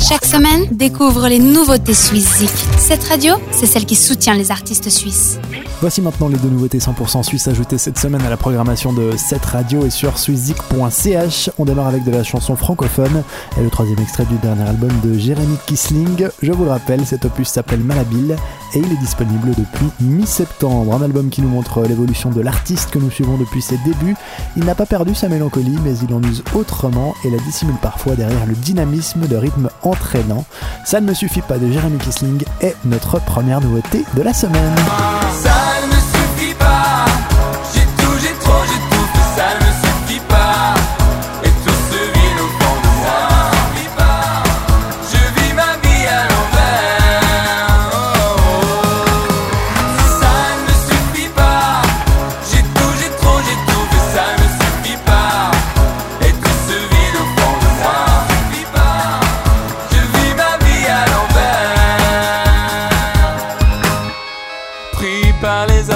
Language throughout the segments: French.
Chaque semaine, découvre les nouveautés suisses Cette radio, c'est celle qui soutient les artistes suisses. Voici maintenant les deux nouveautés 100% suisses ajoutées cette semaine à la programmation de cette radio et sur swisszik.ch. On démarre avec de la chanson francophone et le troisième extrait du dernier album de Jérémy Kisling. Je vous le rappelle, cet opus s'appelle Malhabile et il est disponible depuis mi-septembre. Un album qui nous montre l'évolution de l'artiste que nous suivons depuis ses débuts. Il n'a pas perdu sa mélancolie, mais il en use autrement et la dissimule parfois derrière le dynamisme de rythme entraînant. Ça ne me suffit pas de Jérémy Kisling est notre première nouveauté de la semaine.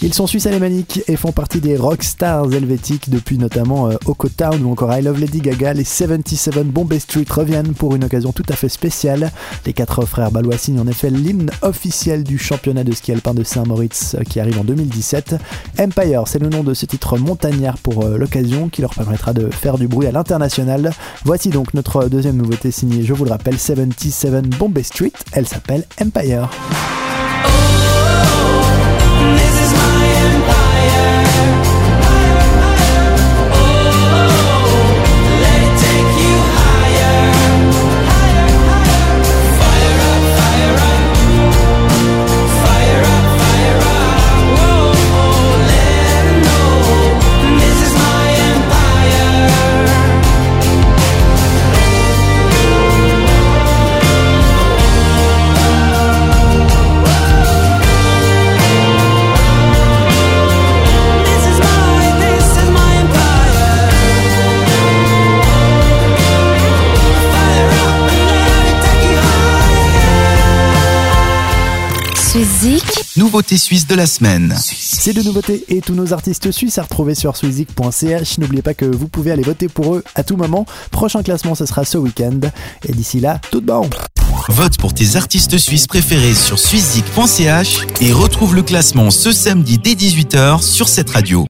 Ils sont suisses alémaniques et font partie des rockstars helvétiques depuis notamment euh, Oko Town ou encore I Love Lady Gaga. Les 77 Bombay Street reviennent pour une occasion tout à fait spéciale. Les quatre frères balois signent en effet l'hymne officiel du championnat de ski alpin de Saint-Moritz euh, qui arrive en 2017. Empire, c'est le nom de ce titre montagnard pour euh, l'occasion qui leur permettra de faire du bruit à l'international. Voici donc notre deuxième nouveauté signée, je vous le rappelle, 77 Bombay Street. Elle s'appelle Empire. Nouveauté suisse de la semaine. Ces deux nouveautés et tous nos artistes suisses à retrouver sur swiszik.ch. N'oubliez pas que vous pouvez aller voter pour eux à tout moment. Prochain classement, ce sera ce week-end. Et d'ici là, tout bon. Vote pour tes artistes suisses préférés sur swiszik.ch et retrouve le classement ce samedi dès 18h sur cette radio.